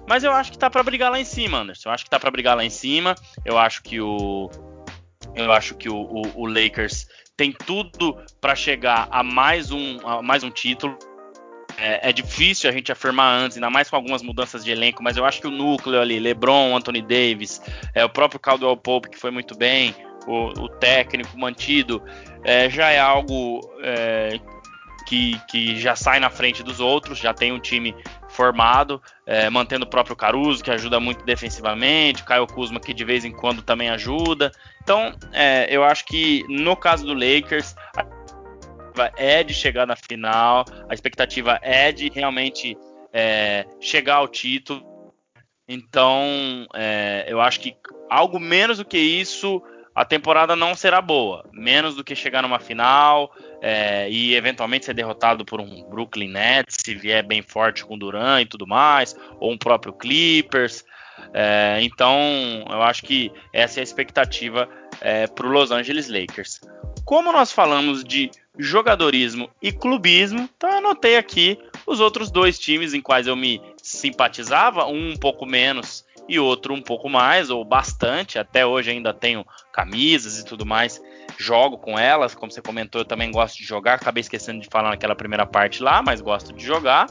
Mas eu acho que tá para brigar lá em cima, Anderson. Eu acho que tá para brigar lá em cima. Eu acho que o eu acho que o, o, o Lakers tem tudo para chegar a mais um, a mais um título. É, é, difícil a gente afirmar antes, ainda mais com algumas mudanças de elenco, mas eu acho que o núcleo ali, LeBron, Anthony Davis, é, o próprio Caldwell Pope, que foi muito bem, o, o técnico mantido, é, já é algo é, que, que já sai na frente dos outros, já tem um time formado, é, mantendo o próprio Caruso, que ajuda muito defensivamente, o Caio Kuzma, que de vez em quando também ajuda. Então, é, eu acho que no caso do Lakers, a expectativa é de chegar na final, a expectativa é de realmente é, chegar ao título. Então, é, eu acho que algo menos do que isso, a temporada não será boa. Menos do que chegar numa final, é, e eventualmente ser derrotado por um Brooklyn Nets, se vier bem forte com Durant e tudo mais, ou um próprio Clippers. É, então, eu acho que essa é a expectativa é, para o Los Angeles Lakers. Como nós falamos de jogadorismo e clubismo, então eu anotei aqui os outros dois times em quais eu me simpatizava, um um pouco menos e outro um pouco mais, ou bastante. Até hoje ainda tenho camisas e tudo mais, jogo com elas. Como você comentou, eu também gosto de jogar. Acabei esquecendo de falar naquela primeira parte lá, mas gosto de jogar.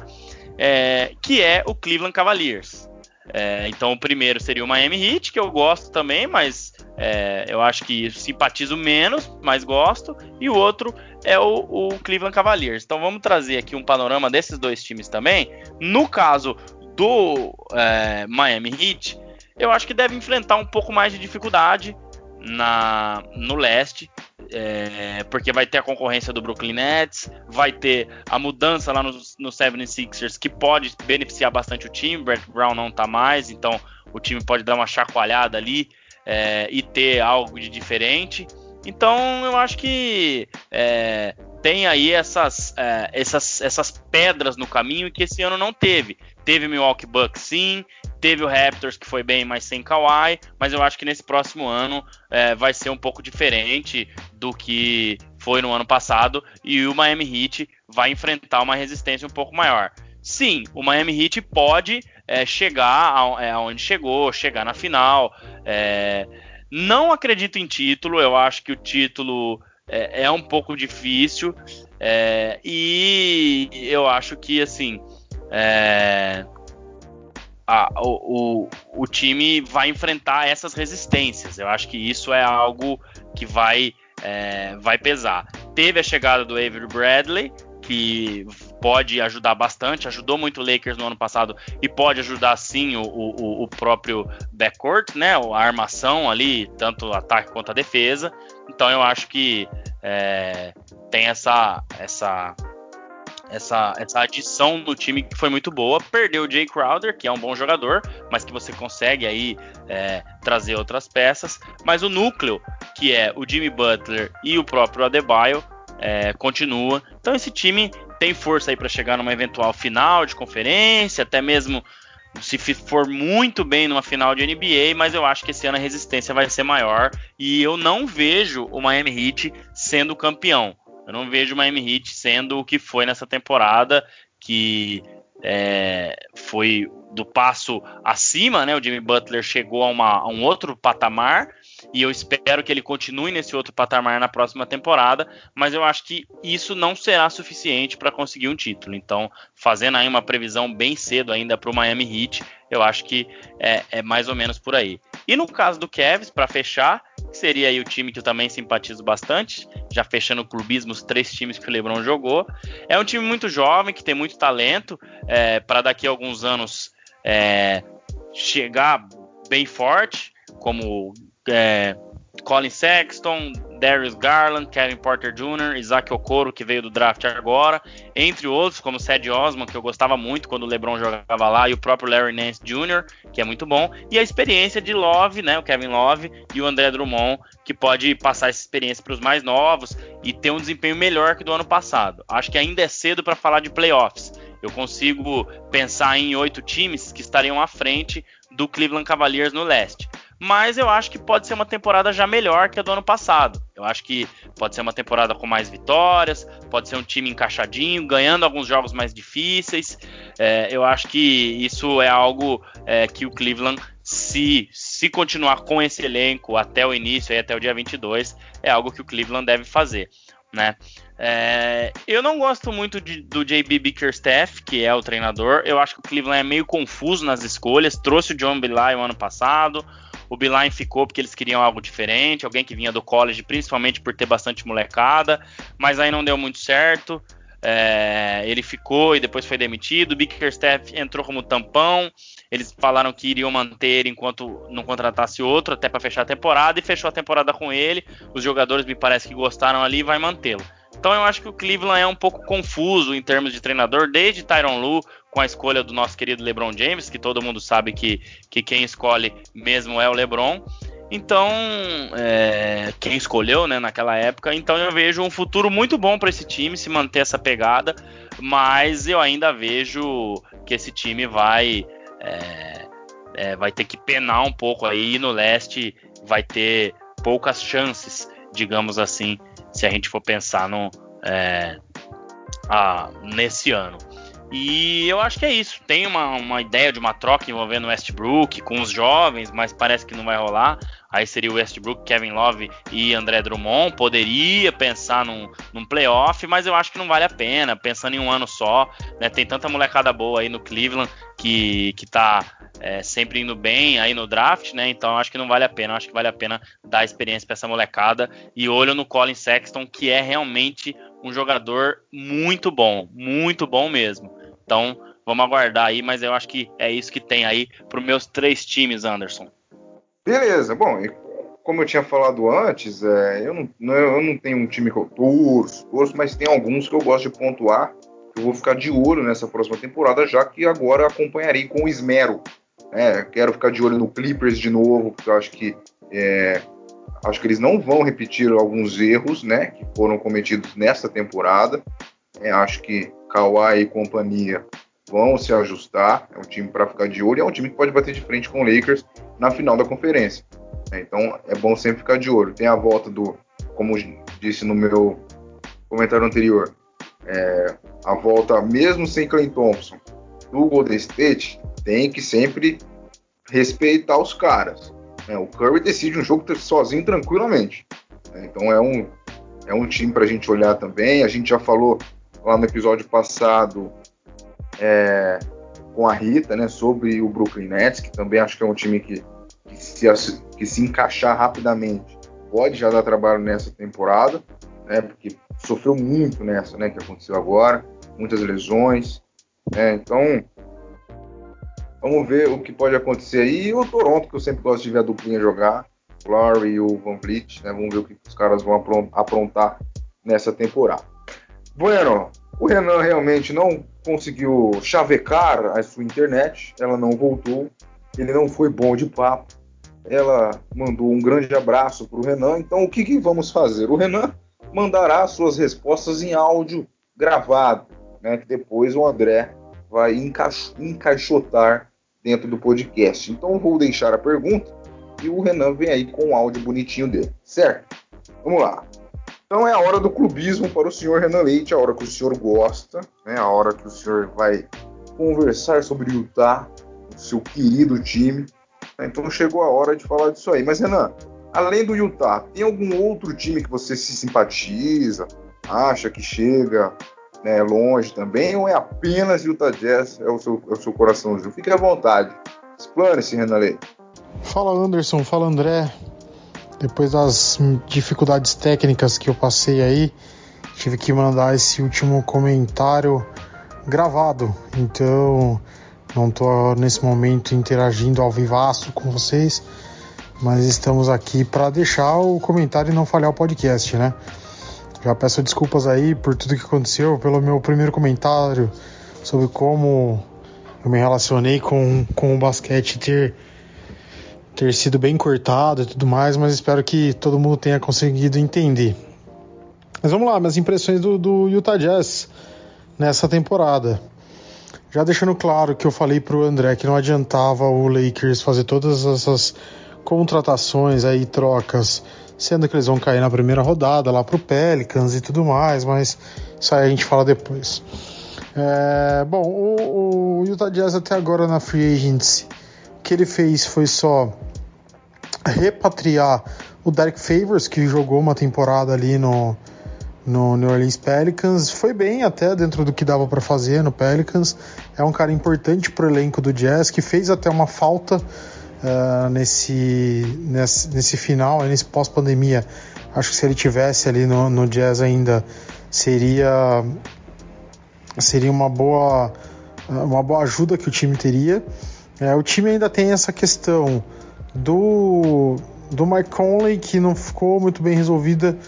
É, que é o Cleveland Cavaliers. É, então o primeiro seria o Miami Heat, que eu gosto também, mas é, eu acho que simpatizo menos, mas gosto. E o outro é o, o, Cleveland Cavaliers. Então vamos trazer aqui um panorama desses dois times também. No caso do é, Miami Heat, eu acho que deve enfrentar um pouco mais de dificuldade na, no leste, é, porque vai ter a concorrência do Brooklyn Nets, vai ter a mudança lá no, no 76ers que pode beneficiar bastante o time. Brett Brown não tá mais, então o time pode dar uma chacoalhada ali é, e ter algo de diferente. Então eu acho que é, tem aí essas, é, essas, essas pedras no caminho que esse ano não teve. Teve Milwaukee Bucks sim, teve o Raptors que foi bem, mas sem Kawhi, mas eu acho que nesse próximo ano é, vai ser um pouco diferente do que foi no ano passado e o Miami Heat vai enfrentar uma resistência um pouco maior. Sim, o Miami Heat pode é, chegar é, aonde chegou, chegar na final. É, não acredito em título, eu acho que o título é, é um pouco difícil é, e eu acho que assim é, a, o, o, o, time vai enfrentar essas resistências. Eu acho que isso é algo que vai, é, vai pesar. Teve a chegada do Avery Bradley, que pode ajudar bastante, ajudou muito o Lakers no ano passado e pode ajudar sim o, o, o próprio backcourt, né? A armação ali, tanto ataque quanto a defesa. Então eu acho que é, tem essa, essa, essa, essa adição no time que foi muito boa. Perdeu o Jay Crowder, que é um bom jogador, mas que você consegue aí é, trazer outras peças. Mas o núcleo, que é o Jimmy Butler e o próprio Adebayo, é, continua. Então esse time tem força aí para chegar numa eventual final de conferência, até mesmo se for muito bem numa final de NBA, mas eu acho que esse ano a resistência vai ser maior e eu não vejo o Miami Heat sendo campeão. Eu não vejo o Miami Heat sendo o que foi nessa temporada, que é, foi do passo acima, né? O Jimmy Butler chegou a, uma, a, um outro patamar e eu espero que ele continue nesse outro patamar na próxima temporada, mas eu acho que isso não será suficiente para conseguir um título. Então, fazendo aí uma previsão bem cedo ainda para o Miami Heat, eu acho que é, é, mais ou menos por aí. E no caso do Cavs, para fechar, seria aí o time que eu também simpatizo bastante, já fechando o clubismo, os três times que o LeBron jogou. É um time muito jovem, que tem muito talento, é, para daqui a alguns anos é, chegar bem forte, como é, Colin Sexton, Darius Garland, Kevin Porter Jr., Isaac Okoro, que veio do draft agora, entre outros, como Ced Osman, que eu gostava muito quando o LeBron jogava lá, e o próprio Larry Nance Jr., que é muito bom, e a experiência de Love, né, o Kevin Love e o André Drummond, que pode passar essa experiência para os mais novos e ter um desempenho melhor que do ano passado. Acho que ainda é cedo para falar de playoffs. Eu consigo pensar em oito times que estariam à frente do Cleveland Cavaliers no leste mas eu acho que pode ser uma temporada já melhor que a do ano passado. Eu acho que pode ser uma temporada com mais vitórias, pode ser um time encaixadinho, ganhando alguns jogos mais difíceis. É, eu acho que isso é algo é, que o Cleveland, se, se continuar com esse elenco até o início, aí, até o dia 22, é algo que o Cleveland deve fazer. Né? É, eu não gosto muito de, do JB Bickerstaff, que é o treinador. Eu acho que o Cleveland é meio confuso nas escolhas. Trouxe o John Billy o ano passado. O Beeline ficou porque eles queriam algo diferente, alguém que vinha do college, principalmente por ter bastante molecada, mas aí não deu muito certo. É, ele ficou e depois foi demitido. O Bickerstaff entrou como tampão. Eles falaram que iriam manter enquanto não contratasse outro, até para fechar a temporada, e fechou a temporada com ele. Os jogadores me parece que gostaram ali e vai mantê-lo. Então eu acho que o Cleveland é um pouco confuso em termos de treinador, desde Tyron Lu com a escolha do nosso querido LeBron James, que todo mundo sabe que, que quem escolhe mesmo é o LeBron. Então, é, quem escolheu, né, naquela época, então eu vejo um futuro muito bom para esse time se manter essa pegada, mas eu ainda vejo que esse time vai é, é, vai ter que penar um pouco aí no leste, vai ter poucas chances, digamos assim, se a gente for pensar no, é, a, nesse ano. E eu acho que é isso. Tem uma, uma ideia de uma troca envolvendo Westbrook com os jovens, mas parece que não vai rolar. Aí seria o Westbrook, Kevin Love e André Drummond. Poderia pensar num, num playoff, mas eu acho que não vale a pena. Pensando em um ano só, né? Tem tanta molecada boa aí no Cleveland que, que tá é, sempre indo bem aí no draft, né? Então acho que não vale a pena. Acho que vale a pena dar experiência para essa molecada. E olho no Colin Sexton, que é realmente um jogador muito bom, muito bom mesmo. Então, vamos aguardar aí, mas eu acho que é isso que tem aí para os meus três times, Anderson. Beleza, bom, como eu tinha falado antes, é, eu, não, eu não tenho um time que eu torço, torço, mas tem alguns que eu gosto de pontuar. Eu vou ficar de olho nessa próxima temporada, já que agora acompanharei com esmero. É, quero ficar de olho no Clippers de novo, porque eu acho que é, acho que eles não vão repetir alguns erros, né, que foram cometidos nessa temporada. É, acho que Kawhi e companhia vão se ajustar. É um time para ficar de olho. É um time que pode bater de frente com o Lakers na final da conferência. É, então é bom sempre ficar de olho. Tem a volta do, como disse no meu comentário anterior, é, a volta mesmo sem Clay Thompson do Golden State tem que sempre respeitar os caras. É, o Curry decide um jogo sozinho tranquilamente. É, então é um, é um time para a gente olhar também. A gente já falou lá no episódio passado é, com a Rita, né, sobre o Brooklyn Nets, que também acho que é um time que, que, se, que se encaixar rapidamente pode já dar trabalho nessa temporada, né, porque sofreu muito nessa, né, que aconteceu agora, muitas lesões, né, então vamos ver o que pode acontecer aí. E o Toronto, que eu sempre gosto de ver a duplinha jogar, o Lowry e o Van Vliet, né, vamos ver o que os caras vão aprontar nessa temporada. Bueno, o Renan realmente não conseguiu chavecar a sua internet, ela não voltou, ele não foi bom de papo. Ela mandou um grande abraço para o Renan. Então, o que, que, vamos fazer? O Renan mandará suas respostas em áudio gravado, né, que depois o André vai encaix encaixotar dentro do podcast. Então, vou deixar a pergunta e o Renan vem aí com o áudio bonitinho dele, certo? Vamos lá. Então é a hora do clubismo para o senhor Renan Leite, a hora que o senhor gosta, né? a hora que o senhor vai conversar sobre Utah, o seu querido time. Então chegou a hora de falar disso aí. Mas Renan, além do Utah, tem algum outro time que você se simpatiza, acha que chega né, longe também, ou é apenas Utah Jazz, é o seu, é o seu coraçãozinho? Fique à vontade. Explane-se, Renan Leite. Fala Anderson, fala André. Depois das dificuldades técnicas que eu passei aí, tive que mandar esse último comentário gravado. Então, não estou nesse momento interagindo ao vivaço com vocês, mas estamos aqui para deixar o comentário e não falhar o podcast, né? Já peço desculpas aí por tudo que aconteceu, pelo meu primeiro comentário sobre como eu me relacionei com, com o basquete ter ter sido bem cortado e tudo mais, mas espero que todo mundo tenha conseguido entender. Mas vamos lá, minhas impressões do, do Utah Jazz nessa temporada. Já deixando claro que eu falei pro André que não adiantava o Lakers fazer todas essas contratações aí, trocas, sendo que eles vão cair na primeira rodada lá pro Pelicans e tudo mais, mas isso aí a gente fala depois. É, bom, o, o Utah Jazz até agora na Free Agency, o que ele fez foi só repatriar o Derek Favors, que jogou uma temporada ali no, no New Orleans Pelicans. Foi bem até dentro do que dava para fazer no Pelicans. É um cara importante pro elenco do Jazz, que fez até uma falta uh, nesse, nesse, nesse final, nesse pós-pandemia. Acho que se ele tivesse ali no, no Jazz ainda, seria, seria uma boa, uma boa ajuda que o time teria. É, o time ainda tem essa questão do, do Mike Conley, que não ficou muito bem resolvida.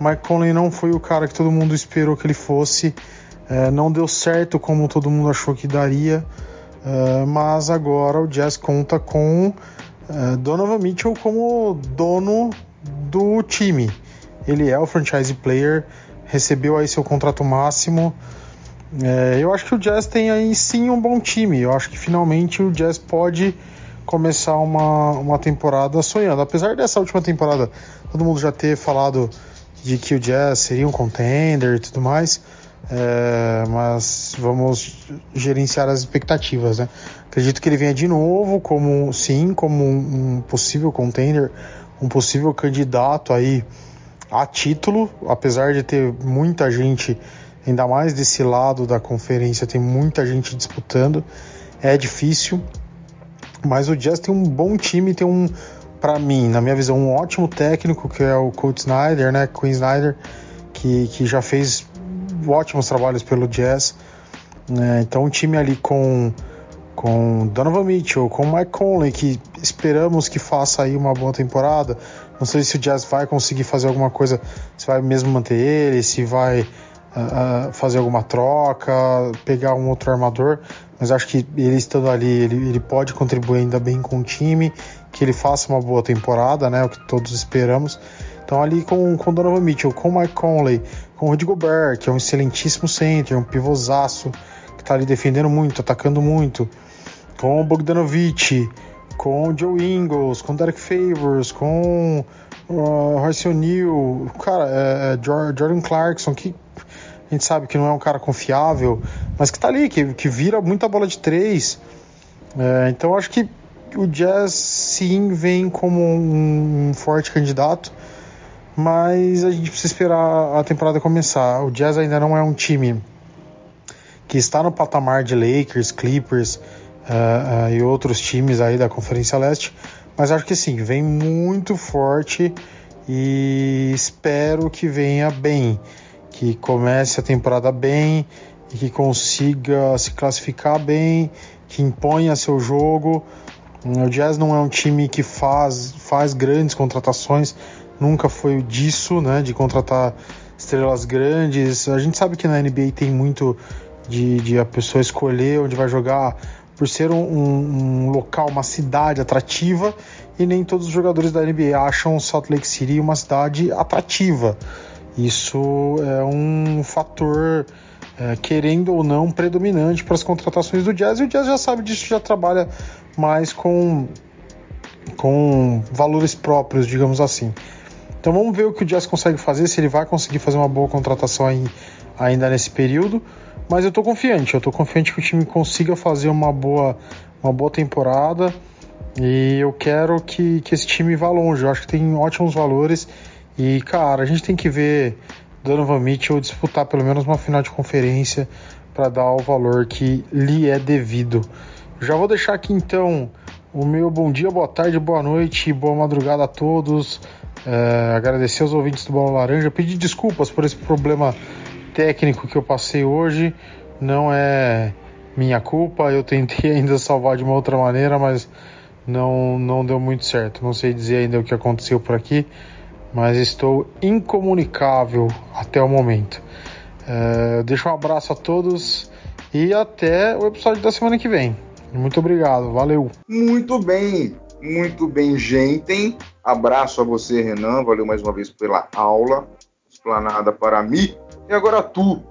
Mike Conley não foi o cara que todo mundo esperou que ele fosse. É, não deu certo como todo mundo achou que daria. É, mas agora o Jazz conta com é, Donovan Mitchell como dono do time. Ele é o franchise player, recebeu aí seu contrato máximo. É, eu acho que o Jazz tem aí sim um bom time. Eu acho que finalmente o Jazz pode começar uma, uma temporada sonhando. Apesar dessa última temporada todo mundo já ter falado de que o Jazz seria um contender e tudo mais, é, mas vamos gerenciar as expectativas, né? Acredito que ele venha de novo como sim, como um, um possível contender, um possível candidato aí a título, apesar de ter muita gente, ainda mais desse lado da conferência, tem muita gente disputando, é difícil. Mas o Jazz tem um bom time, tem um, para mim, na minha visão, um ótimo técnico que é o Coach Snyder, né, Queen Snyder, que, que já fez ótimos trabalhos pelo Jazz. É, então, um time ali com com Donovan Mitchell, com Mike Conley, que esperamos que faça aí uma boa temporada. Não sei se o Jazz vai conseguir fazer alguma coisa, se vai mesmo manter ele, se vai uh, uh, fazer alguma troca, pegar um outro armador, mas acho que ele estando ali, ele, ele pode contribuir ainda bem com o time, que ele faça uma boa temporada, né? O que todos esperamos. Então ali com, com Donovan Mitchell, com Mike Conley, com o Rudy Gobert, que é um excelentíssimo center, um pivôzaço, que está ali defendendo muito, atacando muito, com o Bogdanovich, com o Joe Ingles, com o Derek Favors, com o Royce O'Neal, cara, é, é Jordan Clarkson, que a gente sabe que não é um cara confiável, mas que está ali, que, que vira muita bola de três. É, então acho que o Jazz sim vem como um, um forte candidato mas a gente precisa esperar a temporada começar. O Jazz ainda não é um time que está no patamar de Lakers, Clippers uh, uh, e outros times aí da Conferência Leste, mas acho que sim, vem muito forte e espero que venha bem, que comece a temporada bem e que consiga se classificar bem, que imponha seu jogo. O Jazz não é um time que faz, faz grandes contratações, nunca foi disso, né, de contratar estrelas grandes. A gente sabe que na NBA tem muito de, de a pessoa escolher onde vai jogar por ser um, um, local, uma cidade atrativa e nem todos os jogadores da NBA acham Salt Lake City uma cidade atrativa. Isso é um fator, é, querendo ou não, predominante para as contratações do Jazz e o Jazz já sabe disso, já trabalha mais com, com valores próprios, digamos assim. Então vamos ver o que o Jazz consegue fazer, se ele vai conseguir fazer uma boa contratação aí, ainda nesse período. Mas eu tô confiante, eu tô confiante que o time consiga fazer uma boa, uma boa temporada. E eu quero que, que esse time vá longe. Eu acho que tem ótimos valores. E, cara, a gente tem que ver Donovan Mitchell disputar pelo menos uma final de conferência para dar o valor que lhe é devido. Já vou deixar aqui então o meu bom dia, boa tarde, boa noite, boa madrugada a todos. É, agradecer aos ouvintes do Bola Laranja, pedir desculpas por esse problema técnico que eu passei hoje. Não é minha culpa, eu tentei ainda salvar de uma outra maneira, mas não, não deu muito certo. Não sei dizer ainda o que aconteceu por aqui, mas estou incomunicável até o momento. É, deixo um abraço a todos e até o episódio da semana que vem. Muito obrigado, valeu. Muito bem, muito bem, gente. Abraço a você, Renan. Valeu mais uma vez pela aula explanada para mim. E agora tu,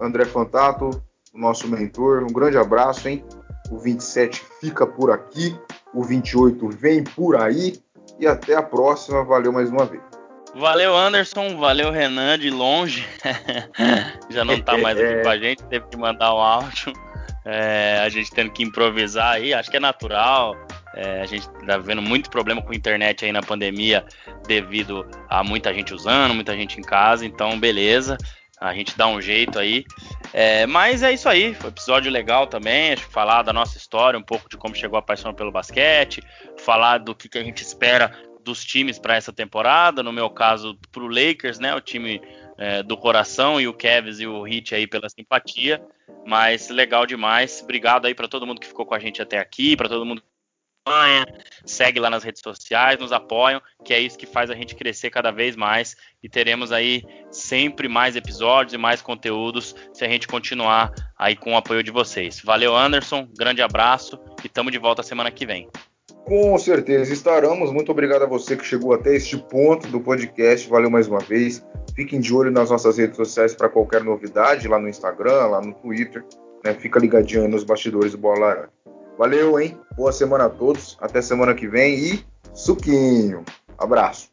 André Fantato, nosso mentor. Um grande abraço, hein? O 27 fica por aqui, o 28 vem por aí. E até a próxima. Valeu mais uma vez. Valeu, Anderson. Valeu, Renan, de longe. Já não tá mais aqui com a gente, teve que mandar um áudio. É, a gente tendo que improvisar aí, acho que é natural. É, a gente tá vendo muito problema com a internet aí na pandemia devido a muita gente usando, muita gente em casa, então beleza. A gente dá um jeito aí. É, mas é isso aí, foi um episódio legal também. Acho que falar da nossa história, um pouco de como chegou a paixão pelo basquete, falar do que, que a gente espera dos times para essa temporada. No meu caso, para o Lakers, né? O time é, do coração e o Cavs e o Heat aí pela simpatia. Mas legal demais. Obrigado aí para todo mundo que ficou com a gente até aqui, para todo mundo segue lá nas redes sociais, nos apoiam, que é isso que faz a gente crescer cada vez mais e teremos aí sempre mais episódios e mais conteúdos se a gente continuar aí com o apoio de vocês. Valeu, Anderson, grande abraço e tamo de volta semana que vem. Com certeza estaremos. Muito obrigado a você que chegou até este ponto do podcast. Valeu mais uma vez. Fiquem de olho nas nossas redes sociais para qualquer novidade, lá no Instagram, lá no Twitter. Né? Fica ligadinho aí nos bastidores do Bola. Valeu, hein? Boa semana a todos. Até semana que vem e suquinho. Abraço.